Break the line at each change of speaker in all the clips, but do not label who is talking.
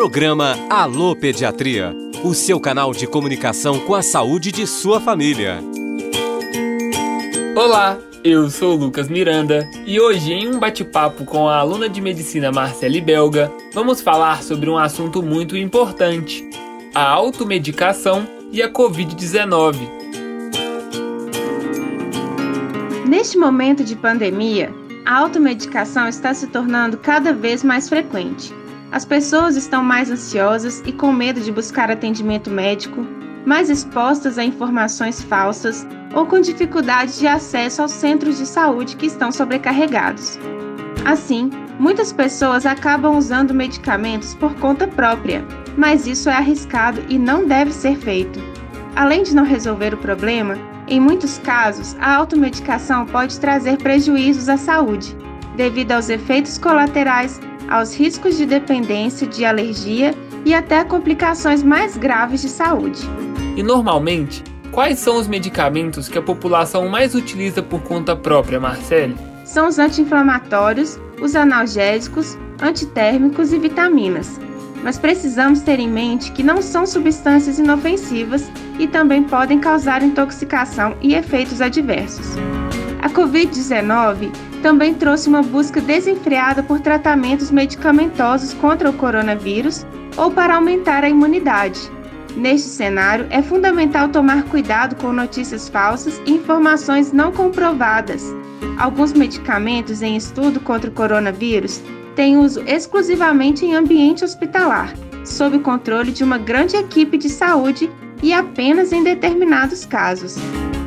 Programa Alô Pediatria, o seu canal de comunicação com a saúde de sua família.
Olá, eu sou Lucas Miranda e hoje, em um bate-papo com a aluna de medicina Marcele Belga, vamos falar sobre um assunto muito importante: a automedicação e a Covid-19.
Neste momento de pandemia, a automedicação está se tornando cada vez mais frequente. As pessoas estão mais ansiosas e com medo de buscar atendimento médico, mais expostas a informações falsas ou com dificuldade de acesso aos centros de saúde que estão sobrecarregados. Assim, muitas pessoas acabam usando medicamentos por conta própria, mas isso é arriscado e não deve ser feito. Além de não resolver o problema, em muitos casos, a automedicação pode trazer prejuízos à saúde, devido aos efeitos colaterais aos riscos de dependência, de alergia e até complicações mais graves de saúde.
E normalmente, quais são os medicamentos que a população mais utiliza por conta própria, Marcele?
São os anti-inflamatórios, os analgésicos, antitérmicos e vitaminas. Mas precisamos ter em mente que não são substâncias inofensivas e também podem causar intoxicação e efeitos adversos. A Covid-19 também trouxe uma busca desenfreada por tratamentos medicamentosos contra o coronavírus ou para aumentar a imunidade. Neste cenário, é fundamental tomar cuidado com notícias falsas e informações não comprovadas. Alguns medicamentos em estudo contra o coronavírus têm uso exclusivamente em ambiente hospitalar, sob controle de uma grande equipe de saúde e apenas em determinados casos.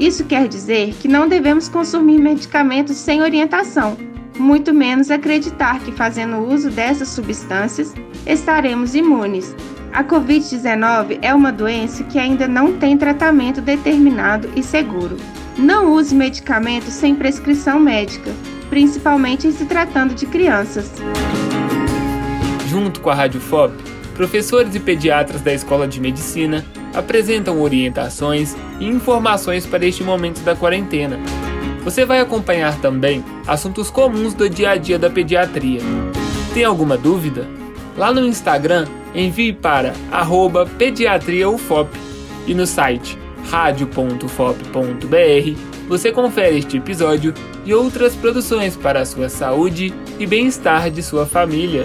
Isso quer dizer que não devemos consumir medicamentos sem orientação, muito menos acreditar que fazendo uso dessas substâncias estaremos imunes. A Covid-19 é uma doença que ainda não tem tratamento determinado e seguro. Não use medicamentos sem prescrição médica, principalmente em se tratando de crianças.
Junto com a Rádio FOP, professores e pediatras da Escola de Medicina apresentam orientações e informações para este momento da quarentena. Você vai acompanhar também assuntos comuns do dia a dia da pediatria. Tem alguma dúvida? Lá no Instagram, envie para pediatriaufop e no site radio.fop.br você confere este episódio e outras produções para a sua saúde e bem-estar de sua família.